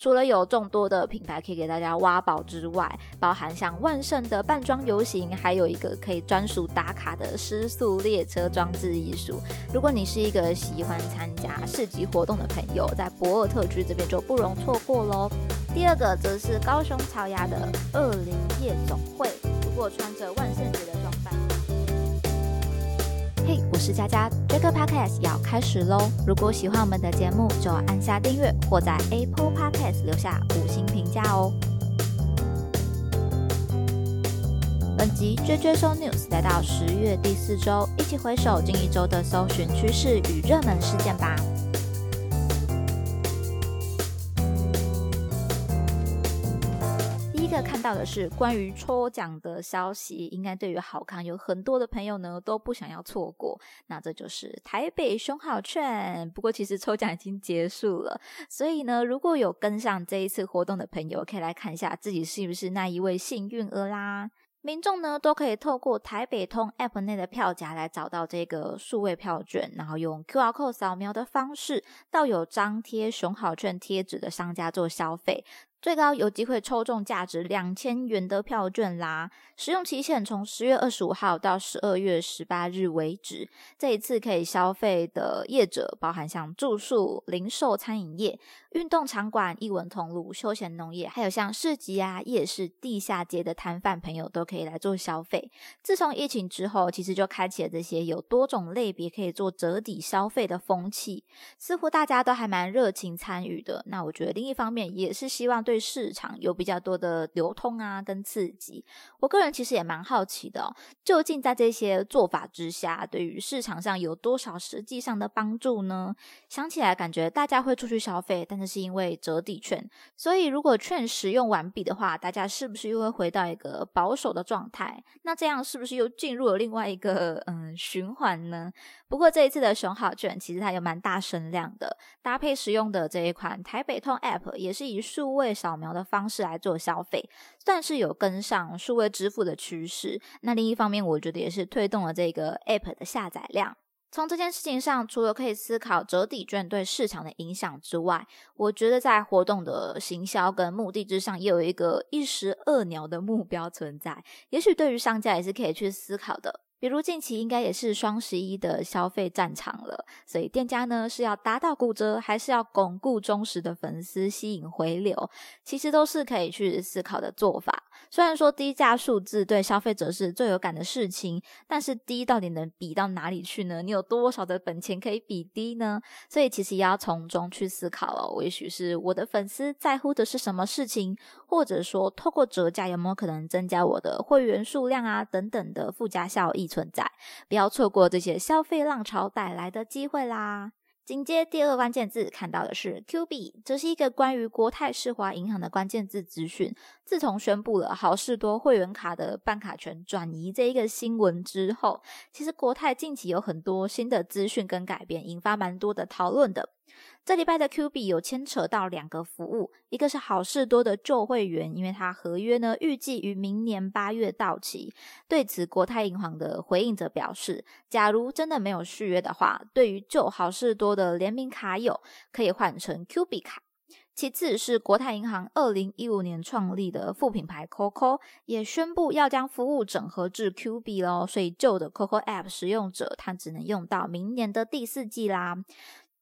除了有众多的品牌可以给大家挖宝之外，包含像万盛的扮装游行，还有一个可以专属打卡的失速列车装置艺术。如果你是一个喜欢参加市集活动的朋友，在博尔特区这边就不容错过喽。第二个则是高雄草芽的二零夜总会，如果穿着万圣节的。我是佳佳，这个 podcast 要开始喽！如果喜欢我们的节目，就按下订阅或在 Apple Podcast 留下五星评价哦。本集追追搜 news 来到十月第四周，一起回首近一周的搜寻趋势与热门事件吧。看到的是关于抽奖的消息，应该对于好康有很多的朋友呢都不想要错过。那这就是台北熊好券，不过其实抽奖已经结束了，所以呢，如果有跟上这一次活动的朋友，可以来看一下自己是不是那一位幸运儿啦。民众呢都可以透过台北通 App 内的票夹来找到这个数位票券，然后用 QR code 扫描的方式到有张贴熊好券贴纸的商家做消费。最高有机会抽中价值两千元的票券啦！使用期限从十月二十五号到十二月十八日为止。这一次可以消费的业者包含像住宿、零售、餐饮业、运动场馆、艺文通路、休闲农业，还有像市集啊、夜市、地下街的摊贩朋友都可以来做消费。自从疫情之后，其实就开启了这些有多种类别可以做折抵消费的风气，似乎大家都还蛮热情参与的。那我觉得另一方面也是希望。对市场有比较多的流通啊，跟刺激。我个人其实也蛮好奇的，究竟在这些做法之下，对于市场上有多少实际上的帮助呢？想起来感觉大家会出去消费，但是是因为折抵券，所以如果券使用完毕的话，大家是不是又会回到一个保守的状态？那这样是不是又进入了另外一个嗯循环呢？不过这一次的熊好卷其实它有蛮大声量的，搭配使用的这一款台北通 App 也是以数位。扫描的方式来做消费，算是有跟上数位支付的趋势。那另一方面，我觉得也是推动了这个 App 的下载量。从这件事情上，除了可以思考折抵券对市场的影响之外，我觉得在活动的行销跟目的之上，也有一个一石二鸟的目标存在。也许对于商家也是可以去思考的。比如近期应该也是双十一的消费战场了，所以店家呢是要达到骨折，还是要巩固忠实的粉丝，吸引回流，其实都是可以去思考的做法。虽然说低价数字对消费者是最有感的事情，但是低到底能比到哪里去呢？你有多少的本钱可以比低呢？所以其实也要从中去思考了。也许是我的粉丝在乎的是什么事情，或者说透过折价有没有可能增加我的会员数量啊等等的附加效益。存在，不要错过这些消费浪潮带来的机会啦！紧接第二个关键字看到的是 Q 币，这是一个关于国泰世华银行的关键字资讯。自从宣布了好事多会员卡的办卡权转移这一个新闻之后，其实国泰近期有很多新的资讯跟改变，引发蛮多的讨论的。这礼拜的 Q 币有牵扯到两个服务，一个是好事多的旧会员，因为它合约呢预计于明年八月到期。对此，国泰银行的回应则表示，假如真的没有续约的话，对于旧好事多的联名卡友可以换成 Q 币卡。其次是国泰银行二零一五年创立的副品牌 COCO 也宣布要将服务整合至 Q 币喽，所以旧的 COCO App 使用者他只能用到明年的第四季啦。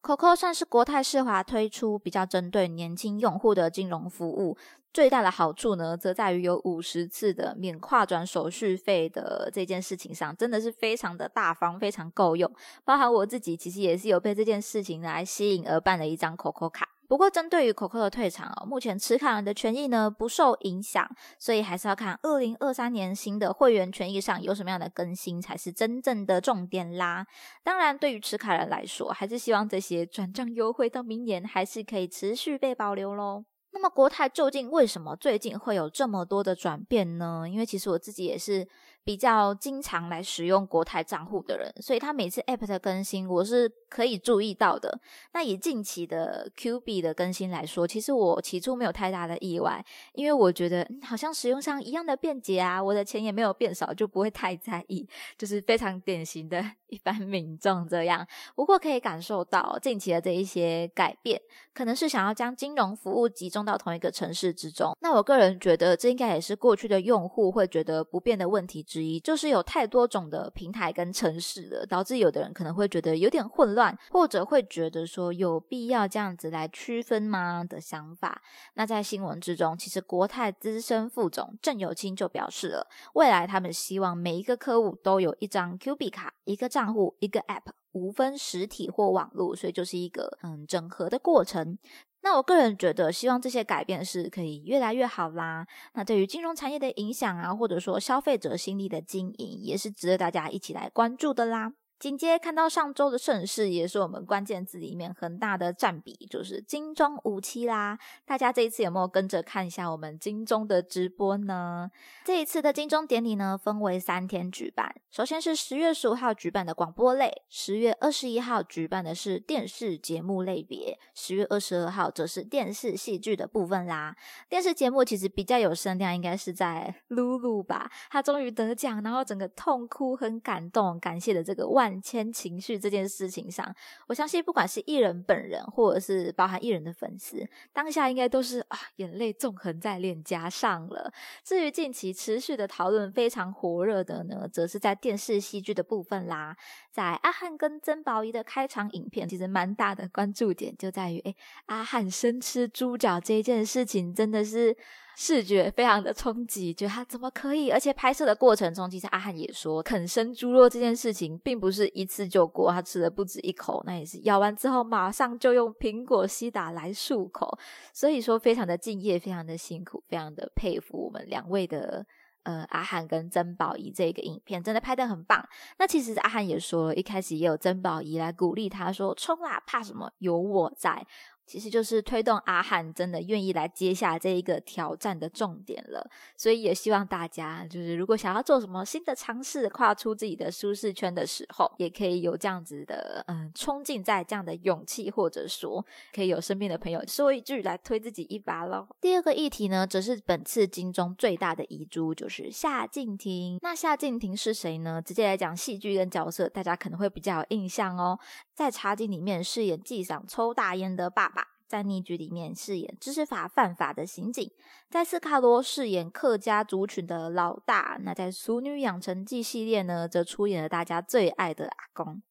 COCO 算是国泰世华推出比较针对年轻用户的金融服务，最大的好处呢，则在于有五十次的免跨转手续费的这件事情上，真的是非常的大方，非常够用。包含我自己，其实也是有被这件事情来吸引而办了一张 COCO 卡。不过，针对于 COCO 的退场哦，目前持卡人的权益呢不受影响，所以还是要看二零二三年新的会员权益上有什么样的更新才是真正的重点啦。当然，对于持卡人来说，还是希望这些转账优惠到明年还是可以持续被保留喽。那么，国泰究竟为什么最近会有这么多的转变呢？因为其实我自己也是。比较经常来使用国泰账户的人，所以他每次 App 的更新，我是可以注意到的。那以近期的 Q 币的更新来说，其实我起初没有太大的意外，因为我觉得好像使用上一样的便捷啊，我的钱也没有变少，就不会太在意，就是非常典型的一般民众这样。不过可以感受到近期的这一些改变，可能是想要将金融服务集中到同一个城市之中。那我个人觉得，这应该也是过去的用户会觉得不便的问题。之一就是有太多种的平台跟城市了，导致有的人可能会觉得有点混乱，或者会觉得说有必要这样子来区分吗的想法。那在新闻之中，其实国泰资深副总郑有清就表示了，未来他们希望每一个客户都有一张 Q 币卡，一个账户，一个 App，无分实体或网络，所以就是一个嗯整合的过程。那我个人觉得，希望这些改变是可以越来越好啦。那对于金融产业的影响啊，或者说消费者心理的经营，也是值得大家一起来关注的啦。紧接看到上周的盛世，也是我们关键字里面很大的占比，就是金钟五期啦。大家这一次有没有跟着看一下我们金钟的直播呢？这一次的金钟典礼呢，分为三天举办。首先是十月十五号举办的广播类，十月二十一号举办的是电视节目类别，十月二十二号则是电视戏剧的部分啦。电视节目其实比较有声量，应该是在露露吧，她终于得奖，然后整个痛哭，很感动，感谢的这个万。万千情绪这件事情上，我相信不管是艺人本人，或者是包含艺人的粉丝，当下应该都是啊，眼泪纵横在脸颊上了。至于近期持续的讨论非常火热的呢，则是在电视戏剧的部分啦。在阿汉跟曾宝仪的开场影片，其实蛮大的关注点就在于，哎，阿汉生吃猪脚这件事情，真的是。视觉非常的冲击，觉得他怎么可以？而且拍摄的过程中，其实阿汉也说，啃生猪肉这件事情并不是一次就过，他吃了不止一口，那也是咬完之后马上就用苹果西打来漱口，所以说非常的敬业，非常的辛苦，非常的佩服我们两位的呃阿汉跟曾宝仪这个影片，真的拍的很棒。那其实阿汉也说，一开始也有曾宝仪来鼓励他说，冲啦，怕什么？有我在。其实就是推动阿汉真的愿意来接下这一个挑战的重点了，所以也希望大家就是如果想要做什么新的尝试，跨出自己的舒适圈的时候，也可以有这样子的嗯冲劲在这样的勇气，或者说可以有身边的朋友说一句来推自己一把喽。第二个议题呢，则是本次金钟最大的遗珠，就是夏静婷。那夏静婷是谁呢？直接来讲戏剧跟角色，大家可能会比较有印象哦。在茶几里面饰演纪赏抽大烟的爸爸。在逆局里面饰演知识法犯法的刑警，在斯卡罗饰演客家族群的老大，那在《熟女养成记》系列呢，则出演了大家最爱的阿公。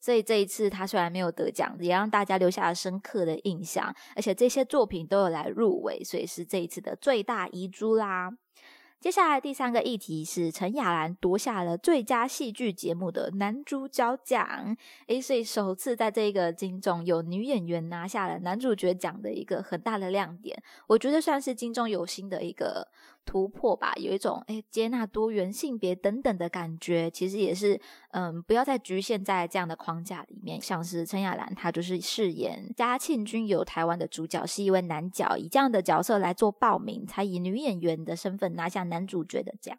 所以这一次他虽然没有得奖，也让大家留下了深刻的印象，而且这些作品都有来入围，所以是这一次的最大遗珠啦。接下来第三个议题是陈雅兰夺下了最佳戏剧节目的男主角奖，诶，所以首次在这个金钟有女演员拿下了男主角奖的一个很大的亮点，我觉得算是金钟有新的一个。突破吧，有一种诶接纳多元性别等等的感觉，其实也是嗯，不要再局限在这样的框架里面。像是陈雅兰，她就是饰演嘉庆君游台湾的主角，是一位男角，以这样的角色来做报名，才以女演员的身份拿下男主角的奖。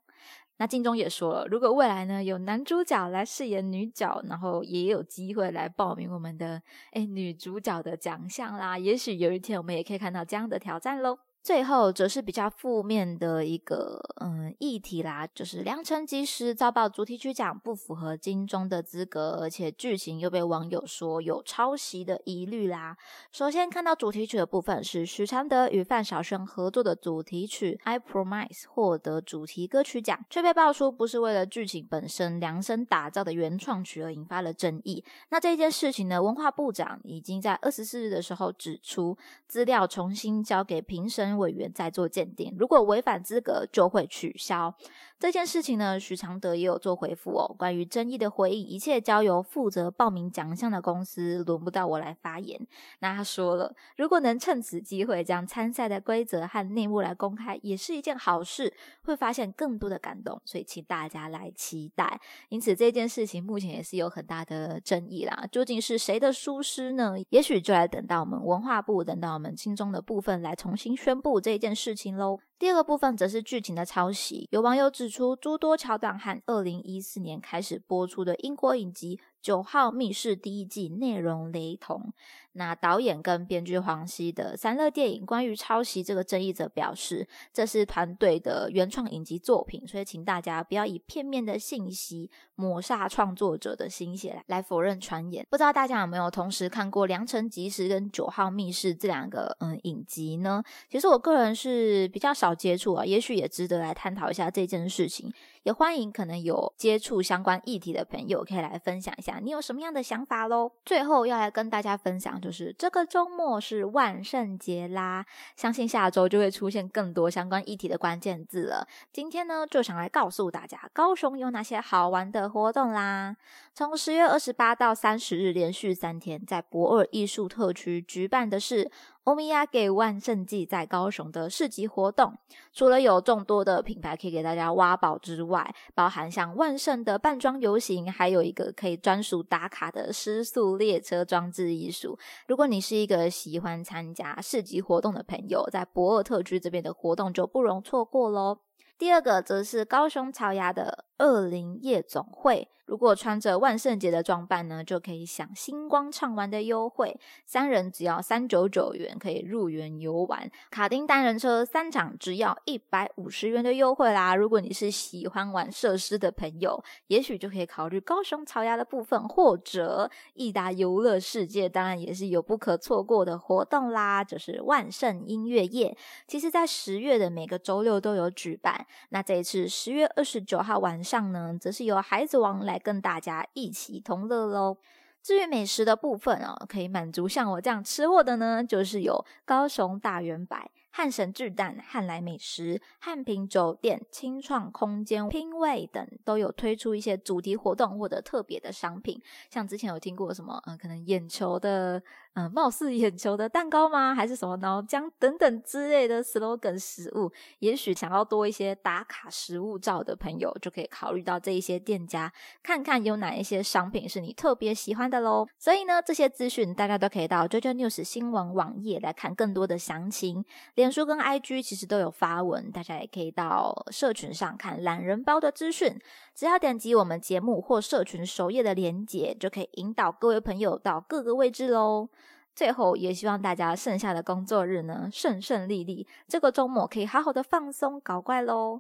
那金钟也说了，如果未来呢有男主角来饰演女角，然后也有机会来报名我们的诶女主角的奖项啦，也许有一天我们也可以看到这样的挑战喽。最后则是比较负面的一个嗯议题啦，就是《良辰吉时》遭报主题曲奖不符合金钟的资格，而且剧情又被网友说有抄袭的疑虑啦。首先看到主题曲的部分是许常德与范晓萱合作的主题曲《I Promise》获得主题歌曲奖，却被爆出不是为了剧情本身量身打造的原创曲而引发了争议。那这件事情呢，文化部长已经在二十四日的时候指出，资料重新交给评审。委员再做鉴定，如果违反资格就会取消。这件事情呢，许常德也有做回复哦。关于争议的回应，一切交由负责报名奖项的公司，轮不到我来发言。那他说了，如果能趁此机会将参赛的规则和内幕来公开，也是一件好事，会发现更多的感动。所以请大家来期待。因此这件事情目前也是有很大的争议啦。究竟是谁的疏失呢？也许就来等到我们文化部，等到我们心中的部分来重新宣宣布这件事情喽。第二部分则是剧情的抄袭，有网友指出诸多桥段和二零一四年开始播出的英国影集《九号密室》第一季内容雷同。那导演跟编剧黄西的三乐电影关于抄袭这个争议，则表示这是团队的原创影集作品，所以请大家不要以片面的信息抹杀创作者的心血来否认传言。不知道大家有没有同时看过《良辰吉时》跟《九号密室》这两个嗯影集呢？其实我个人是比较少接触啊，也许也值得来探讨一下这件事情。也欢迎可能有接触相关议题的朋友可以来分享一下，你有什么样的想法喽？最后要来跟大家分享，就是这个周末是万圣节啦，相信下周就会出现更多相关议题的关键字了。今天呢，就想来告诉大家，高雄有哪些好玩的活动啦。从十月二十八到三十日，连续三天，在博尔艺术特区举办的是。欧米亚给万圣季在高雄的市集活动，除了有众多的品牌可以给大家挖宝之外，包含像万圣的扮装游行，还有一个可以专属打卡的失速列车装置艺术。如果你是一个喜欢参加市集活动的朋友，在博尔特区这边的活动就不容错过喽。第二个则是高雄草芽的二零夜总会。如果穿着万圣节的装扮呢，就可以享星光畅玩的优惠，三人只要三九九元可以入园游玩，卡丁单人车三场只要一百五十元的优惠啦。如果你是喜欢玩设施的朋友，也许就可以考虑高雄草芽的部分，或者益达游乐世界，当然也是有不可错过的活动啦，就是万圣音乐夜。其实，在十月的每个周六都有举办，那这一次十月二十九号晚上呢，则是由孩子王来。跟大家一起同乐喽。至于美食的部分哦，可以满足像我这样吃货的呢，就是有高雄大圆白。汉神巨蛋、汉来美食、汉平酒店、清创空间、拼味等都有推出一些主题活动或者特别的商品，像之前有听过什么，嗯，可能眼球的。嗯，貌似眼球的蛋糕吗？还是什么脑浆等等之类的 slogan 食物？也许想要多一些打卡食物照的朋友，就可以考虑到这一些店家，看看有哪一些商品是你特别喜欢的喽。所以呢，这些资讯大家都可以到 JoJo News 新闻网页来看更多的详情。脸书跟 IG 其实都有发文，大家也可以到社群上看懒人包的资讯。只要点击我们节目或社群首页的连结，就可以引导各位朋友到各个位置喽。最后，也希望大家剩下的工作日呢顺顺利利，这个周末可以好好的放松搞怪喽。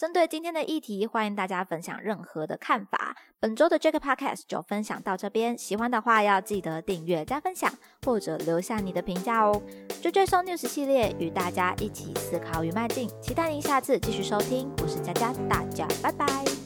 针对今天的议题，欢迎大家分享任何的看法。本周的 Jack Podcast 就分享到这边，喜欢的话要记得订阅加分享，或者留下你的评价哦。追追收 news 系列与大家一起思考与迈进，期待您下次继续收听。我是佳佳，大家拜拜。